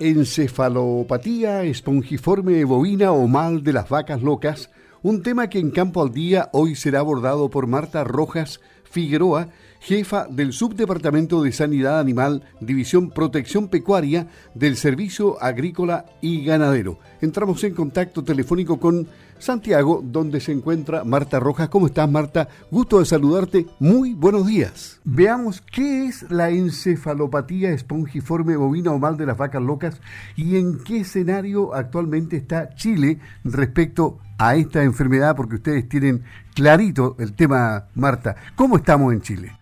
Encefalopatía espongiforme bovina o mal de las vacas locas, un tema que en Campo al Día hoy será abordado por Marta Rojas Figueroa, jefa del Subdepartamento de Sanidad Animal, División Protección Pecuaria del Servicio Agrícola y Ganadero. Entramos en contacto telefónico con Santiago, donde se encuentra Marta Rojas. ¿Cómo estás, Marta? Gusto de saludarte. Muy buenos días. Veamos qué es la encefalopatía espongiforme bovina o mal de las vacas locas y en qué escenario actualmente está Chile respecto a esta enfermedad, porque ustedes tienen clarito el tema, Marta. ¿Cómo estamos en Chile?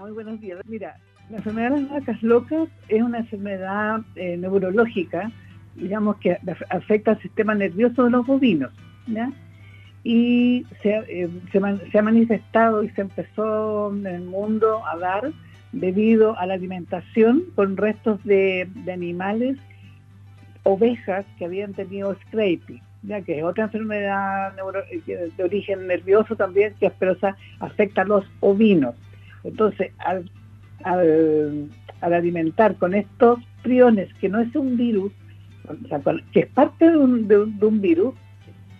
Muy buenos días. Mira, la enfermedad de las vacas locas es una enfermedad eh, neurológica, digamos que afecta al sistema nervioso de los bovinos, ¿ya? Y eh, se, ha manifestado y se empezó en el mundo a dar debido a la alimentación con restos de, animales, ovejas que habían tenido scraping ya que es otra enfermedad eh, de origen nervioso también que afecta a los ovinos. Entonces, al, alimentar con estos priones, que no es un virus, que es parte de un, virus,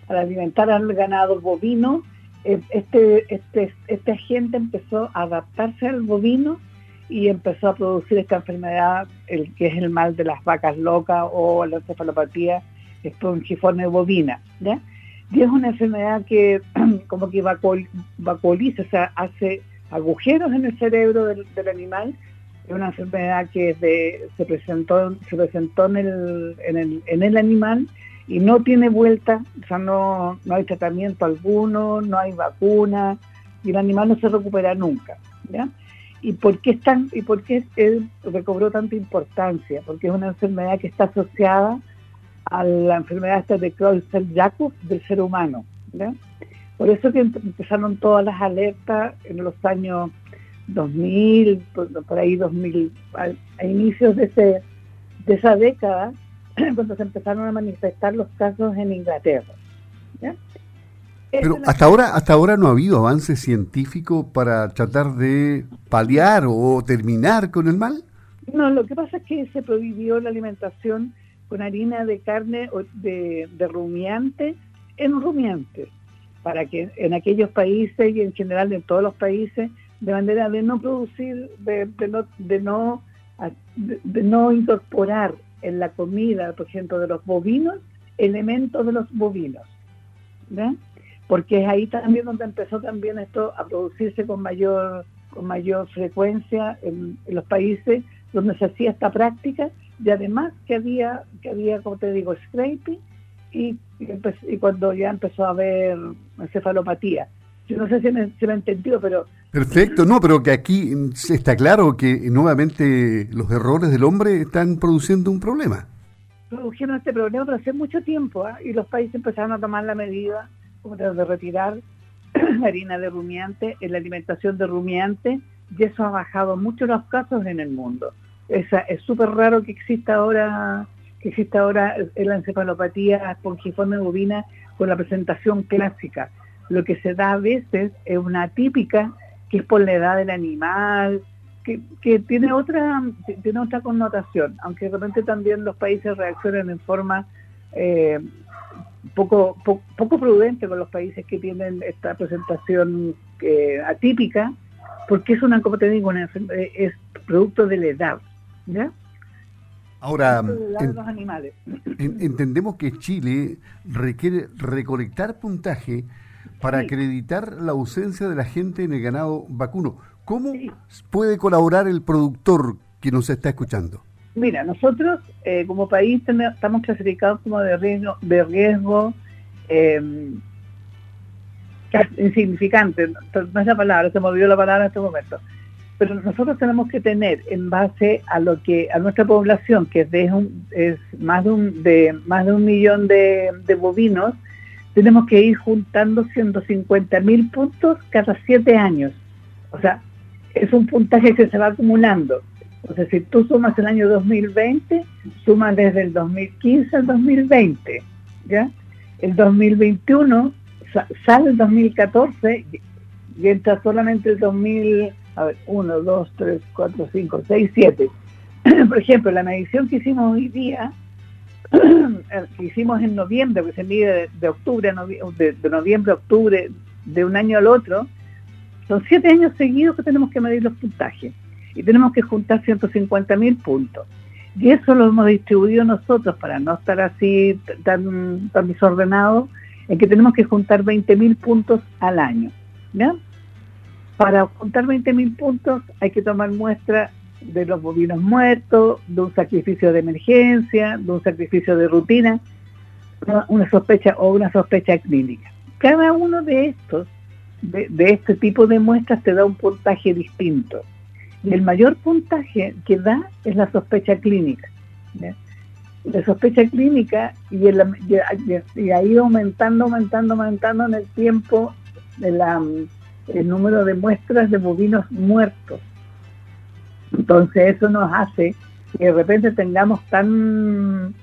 al alimentar al ganado bovino, eh, este, este, este agente empezó a adaptarse al bovino y empezó a producir esta enfermedad, el que es el mal de las vacas locas o la encefalopatía espongiforme bovina. ¿ya? Y es una enfermedad que como que vacuoliza, o sea, hace agujeros en el cerebro del, animal. Es una enfermedad que se presentó, se presentó en, el, en, el, animal y no tiene vuelta, o sea, no, no hay tratamiento alguno, no hay vacuna y el animal no se recupera nunca. ¿ya? ¿Y por qué, tan, y por qué él recobró tanta importancia? Porque es una enfermedad que está asociada a la enfermedad de Creutzfeldt-Jakob del ser humano. Por eso que empezaron todas las alertas en los años 2000, por, ahí 2000, a, inicios de, ese, de esa década, cuando se empezaron a manifestar los casos en Inglaterra. Pero hasta ahora, hasta ahora no ha habido avance científico para tratar de paliar o terminar con el mal. No, lo que pasa es que se prohibió la alimentación con harina de carne de, de rumiante en rumiantes, para que en aquellos países y en general en todos los países, de manera de no producir, de, no, de, no, de, no incorporar en la comida, por ejemplo, de los bovinos, elementos de los bovinos. Porque es ahí también donde empezó también esto a producirse con mayor, con mayor frecuencia en, en los países donde se hacía esta práctica y además que había, que había como te digo, scraping y, y, cuando ya empezó a haber encefalopatía. Yo no sé si me, he entendido, pero... Perfecto, no, pero que aquí está claro que nuevamente los errores del hombre están produciendo un problema. Produjeron este problema pero hace mucho tiempo ¿ah? y los países empezaron a tomar la medida como de retirar la harina de rumiante en la alimentación de rumiante y eso ha bajado mucho los casos en el mundo es súper raro que exista ahora que exista ahora la encefalopatía espongiforme bovina con la presentación clásica. Lo que se da a veces es una típica que es por la edad del animal, que, que tiene otra tiene otra connotación, aunque de repente también los países reaccionan en forma eh, poco, poco prudente con los países que tienen esta presentación eh, atípica, porque es una, como te digo, una, es producto de la edad. Ahora, entendemos que Chile requiere recolectar puntaje para acreditar la ausencia de la gente en el ganado vacuno. ¿Cómo puede colaborar el productor que nos está escuchando? Mira, nosotros eh, como país estamos clasificados como de riesgo, de riesgo eh, insignificante, no es la palabra, se me olvidó la palabra en este momento pero nosotros tenemos que tener en base a lo que a nuestra población que es, de es más de un de más de un millón de, bovinos tenemos que ir juntando 150 mil puntos cada siete años. O sea es un puntaje que se va acumulando. Entonces si tú sumas el año 2020 sumas desde el 2015 al 2020 ya el 2021 sale el 2014 y entra solamente el 2000 a ver, 1, 2, 3, 4, 5, 6, 7. por ejemplo, la medición que hicimos hoy día, que hicimos en noviembre, que se mide de, octubre, de, de noviembre a octubre, de un año al otro, son siete años seguidos que tenemos que medir los puntajes y tenemos que juntar 150 mil puntos. Y eso lo hemos distribuido nosotros para no estar así tan, tan desordenado, en que tenemos que juntar 20 mil puntos al año. ¿ya? Para juntar 20 mil puntos hay que tomar muestra de los bovinos muertos, de un sacrificio de emergencia, de un sacrificio de rutina, una sospecha o una sospecha clínica. Cada uno de estos, de, este tipo de muestras, te da un puntaje distinto. Y el mayor puntaje que da es la sospecha clínica. La sospecha clínica y, el, aumentando, aumentando, aumentando en el tiempo el número de muestras de bovinos muertos. Entonces eso nos hace que de repente tengamos tan,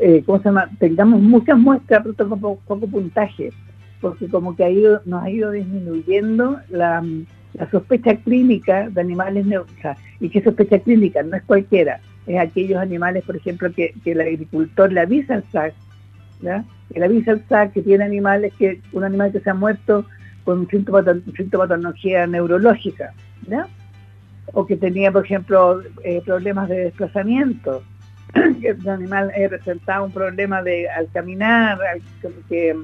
eh, ¿cómo se llama? Tengamos muchas muestras, pero con poco, puntaje, porque como que ha ido, nos ha ido disminuyendo la, sospecha clínica de animales, y que sospecha clínica no es cualquiera, es aquellos animales, por ejemplo, que, el agricultor le avisa al SAC, ¿ya? que le avisa al SAC que tiene animales, que un animal que se ha muerto con sintomatología neurológica, ¿ya? o que tenía, por ejemplo, eh, problemas de desplazamiento, que el animal eh, presentaba un problema de al caminar, que,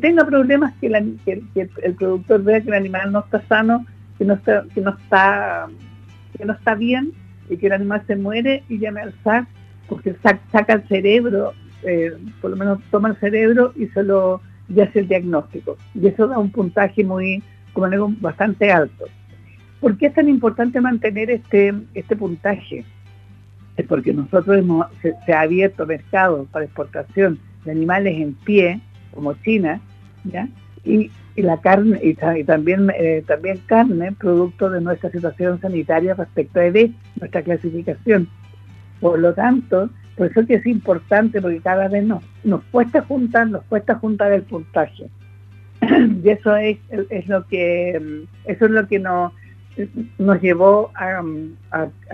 tenga problemas que, el productor vea que el animal no está sano, que no está, que no está, que no está bien y que el animal se muere y llame al SAC, porque el SAC saca el cerebro, eh, por lo menos toma el cerebro y se lo y hace el diagnóstico. Y eso da un puntaje muy, como digo, bastante alto. ¿Por qué es tan importante mantener este, este puntaje? Es porque nosotros hemos, se, ha abierto mercado para exportación de animales en pie, como China, ¿ya? Y, la carne, y, también, eh, también carne, producto de nuestra situación sanitaria respecto a ED, nuestra clasificación. Por lo tanto, por eso que es importante, porque cada vez nos, nos cuesta juntar, nos cuesta juntar el puntaje. y eso es, es lo que eso es lo que nos nos llevó a,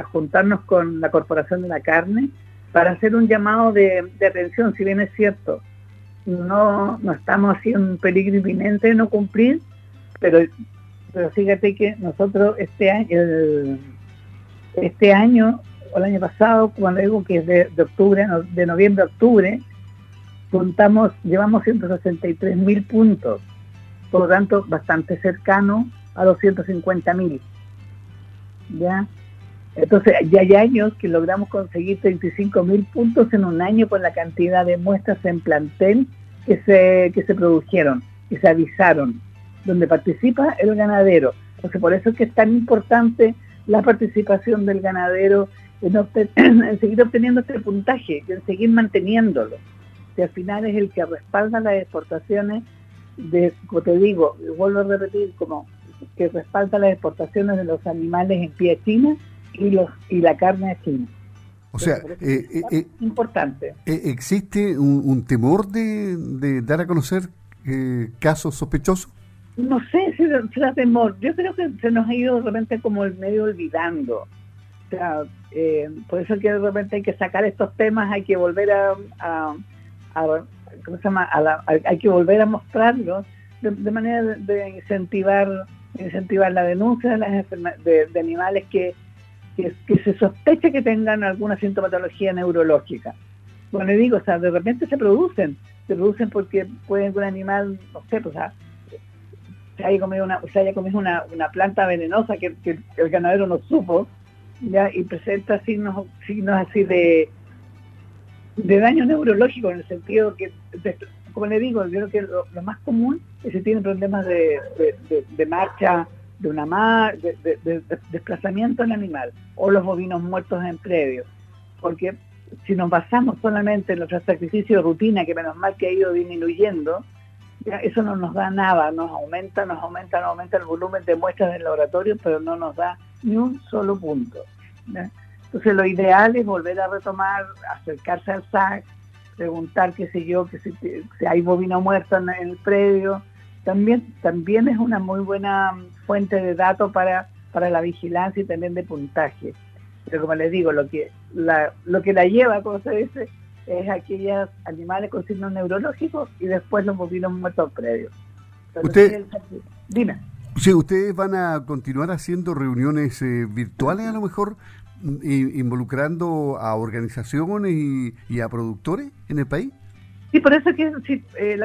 juntarnos con la Corporación de la Carne para hacer un llamado de, atención, si bien es cierto, no, no estamos así en peligro inminente de no cumplir, pero, pero fíjate que nosotros este año, este año o el año pasado, cuando digo que es de, octubre, de noviembre a octubre, juntamos, llevamos 163 mil puntos, por lo tanto bastante cercano a los 150 mil. ¿Ya? Entonces, ya hay años que logramos conseguir 35 mil puntos en un año con la cantidad de muestras en plantel que se, que se produjeron, que se avisaron, donde participa el ganadero. Entonces, por eso es que es tan importante la participación del ganadero en, en seguir obteniendo este puntaje, en seguir manteniéndolo. Que al final es el que respalda las exportaciones de, como te digo, vuelvo a repetir, como que respalda las exportaciones de los animales en pie a China y, los, y la carne a China. O sea, eh, eh, eh, importante. ¿Existe un, temor de, dar a conocer casos sospechosos? No sé si será temor. Yo creo que se nos ha ido de repente como el medio olvidando. O sea, por eso que de repente hay que sacar estos temas, hay que volver a, ¿cómo se llama? hay que volver a mostrarlos de, manera de incentivar incentivar la denuncia de, las de, animales que, que, se sospeche que tengan alguna sintomatología neurológica. Bueno, digo, o sea, de repente se producen, se producen porque puede un animal, no sé, pues, o sea, se haya comido una, se haya comido una, una planta venenosa que, el ganadero no supo, ya, y presenta signos, signos así de, de daño neurológico en el sentido que como le digo, yo creo que lo, más común es si tienen problemas de, marcha de una mar, de, desplazamiento del animal o los bovinos muertos en predio. Porque si nos basamos solamente en nuestro sacrificio de rutina, que menos mal que ha ido disminuyendo, eso no nos da nada, nos aumenta, nos aumenta, nos aumenta el volumen de muestras del laboratorio, pero no nos da ni un solo punto. Entonces lo ideal es volver a retomar, acercarse al SAC, preguntar, qué sé yo, que si, hay bovino muerto en, el predio, también, también es una muy buena fuente de datos para, para la vigilancia y también de puntaje. Pero como les digo, lo que la, lo que la lleva, como se dice, es aquellos animales con signos neurológicos y después los bovinos muertos previos. Usted, dime. Sí, ¿Ustedes van a continuar haciendo reuniones eh, virtuales a lo mejor, involucrando a organizaciones y, a productores en el país? Sí, por eso que eh,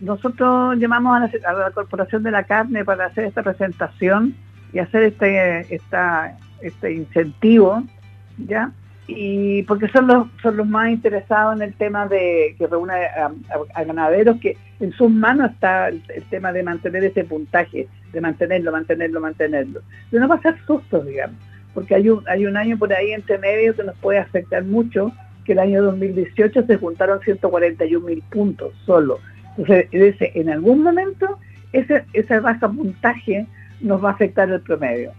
nosotros llamamos a la, Corporación de la Carne para hacer esta presentación y hacer este, esta, este incentivo, ¿ya? Y porque son los son los más interesados en el tema de que reúne a, ganaderos que en sus manos está el, tema de mantener ese puntaje de mantenerlo mantenerlo mantenerlo. De no pasar sustos digamos porque hay un hay un año por ahí entre medio que nos puede afectar mucho que el año 2018 se juntaron 141 mil puntos solo. Entonces en algún momento ese ese baja puntaje nos va a afectar el promedio.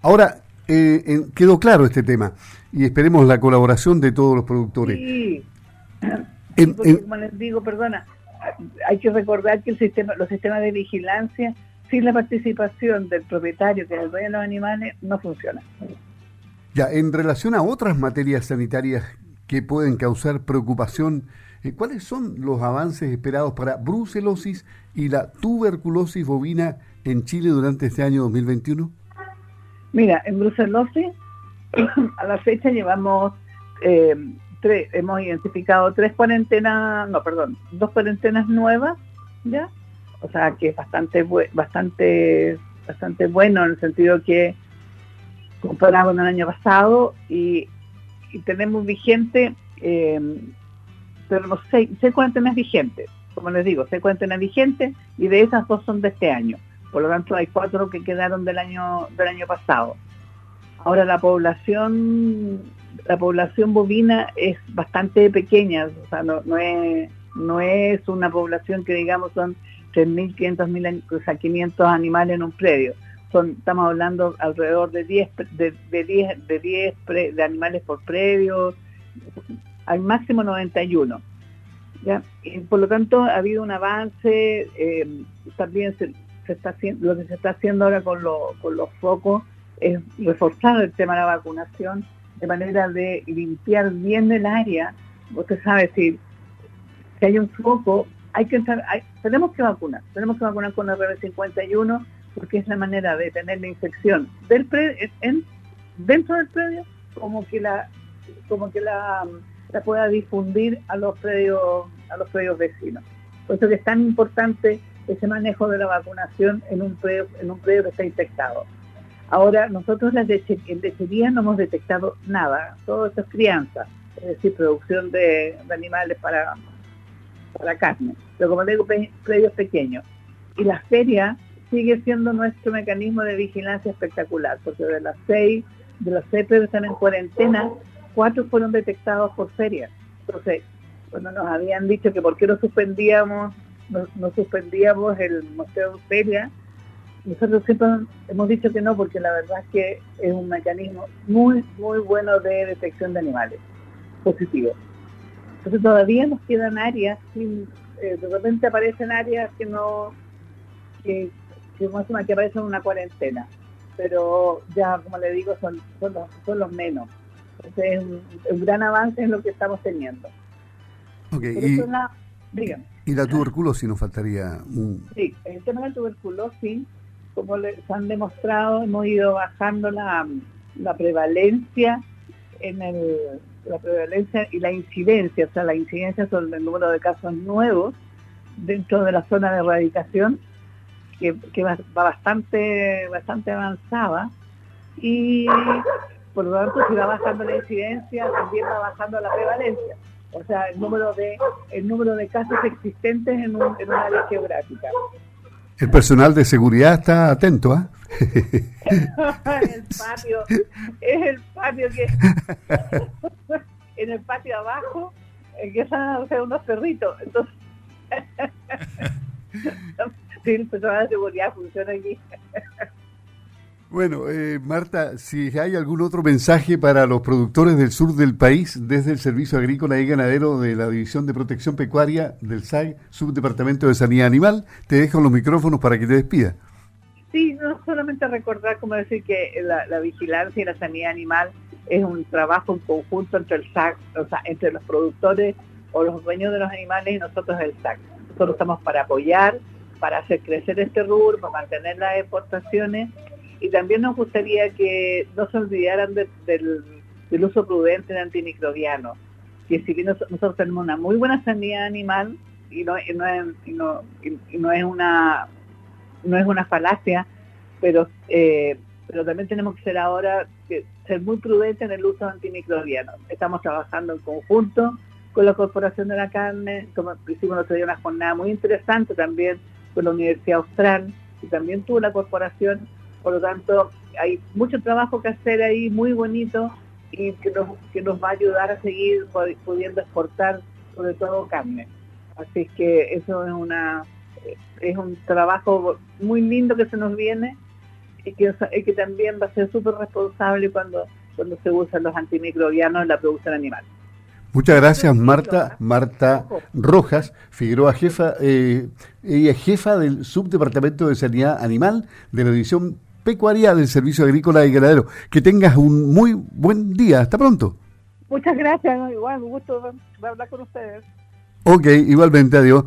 Ahora eh, quedó claro este tema y esperemos la colaboración de todos los productores. Sí, como les digo, perdona, hay que recordar que el sistema, los sistemas de vigilancia, sin la participación del propietario, que es el dueño de los animales, no funcionan. Ya, en relación a otras materias sanitarias que pueden causar preocupación, eh, ¿cuáles son los avances esperados para brucelosis y la tuberculosis bovina en Chile durante este año 2021? Mira, en brucelosis a la fecha llevamos eh, hemos identificado tres cuarentenas, no, perdón, dos cuarentenas nuevas, ¿ya? O sea, que es bastante, bastante, bastante bueno en el sentido que comparado con el año pasado y, tenemos vigente, eh, tenemos seis, seis cuarentenas vigentes, como les digo, seis cuarentenas vigentes y de esas dos son de este año. Por lo tanto, hay cuatro que quedaron del año del año pasado. Ahora la población la población bovina es bastante pequeña, o sea, no, no es no es una población que digamos son 3.500 o sea, 500 animales en un predio. Son, estamos hablando alrededor de 10 de, de 10 de 10 de animales por predio, al máximo 91. ¿ya? Por lo tanto ha habido un avance, eh, también se, está haciendo, lo que se está haciendo ahora con, con los focos es reforzar el tema de la vacunación de manera de limpiar bien el área. Usted sabe, si, si hay un foco, hay que entrar, tenemos que vacunar, tenemos que vacunar con el RB51 porque es la manera de tener la infección del en, dentro del predio como que la como que la, la pueda difundir a los predios a los predios vecinos. Por eso que es tan importante ese manejo de la vacunación en un predio, en un predio que está infectado. Ahora, nosotros las en lechería no hemos detectado nada, todo esto es crianza, es decir, producción de, animales para, para carne, pero como digo, predios pequeños. Y la feria sigue siendo nuestro mecanismo de vigilancia espectacular, porque de las seis, de los seis que están en cuarentena, cuatro fueron detectados por feria. Entonces, cuando nos habían dicho que por qué no suspendíamos, no, suspendíamos el museo feria, nosotros siempre hemos dicho que no porque la verdad es que es un mecanismo muy, muy bueno de detección de animales, positivo. Entonces todavía nos quedan áreas, eh, de repente aparecen áreas que no, que, que, que aparecen en una cuarentena, pero ya como le digo son, son, los, son los menos. Entonces es un, gran avance en lo que estamos teniendo. y, y la tuberculosis nos faltaría un... Sí, el tema de la tuberculosis como les han demostrado, hemos ido bajando la, prevalencia en el, la prevalencia y la incidencia, o sea, la incidencia sobre el número de casos nuevos dentro de la zona de erradicación, que, va, bastante, bastante avanzada, y por lo tanto, si va bajando la incidencia, también va bajando la prevalencia, o sea, el número de, el número de casos existentes en un, en un área geográfica. El personal de seguridad está atento, ¿ah? el patio, es el patio que en el patio abajo empiezan a hacer unos perritos. Entonces, sí, el personal de seguridad funciona aquí. Bueno, eh, Marta, si hay algún otro mensaje para los productores del sur del país desde el Servicio Agrícola y Ganadero de la División de Protección Pecuaria del SAG, Subdepartamento de Sanidad Animal, te dejo los micrófonos para que te despida. Sí, no solamente recordar, como decir, que la, vigilancia y la sanidad animal es un trabajo en conjunto entre el SAC, o sea, entre los productores o los dueños de los animales y nosotros el SAC. Nosotros estamos para apoyar, para hacer crecer este rubro, para mantener las exportaciones y también nos gustaría que no se olvidaran del, uso prudente de antimicrobianos, que si bien nosotros tenemos una muy buena sanidad animal y no, no, es, no, no es una no es una falacia, pero eh, pero también tenemos que ser ahora ser muy prudentes en el uso de antimicrobianos. Estamos trabajando en conjunto con la Corporación de la Carne, como hicimos otro día una jornada muy interesante también con la Universidad Austral y también tuvo la corporación, por lo tanto hay mucho trabajo que hacer ahí, muy bonito y que nos, que nos va a ayudar a seguir pudiendo exportar sobre todo carne. Así que eso es una es un trabajo muy lindo que se nos viene y que, que también va a ser súper responsable cuando, cuando se usan los antimicrobianos en la producción animal. Muchas gracias, Marta. Marta Rojas, Figueroa, jefa, eh, ella es jefa del Subdepartamento de Sanidad Animal de la División Pecuaria del Servicio Agrícola y Ganadero. Que tengas un muy buen día. Hasta pronto. Muchas gracias. Igual, un gusto hablar con ustedes. Ok, igualmente, adiós.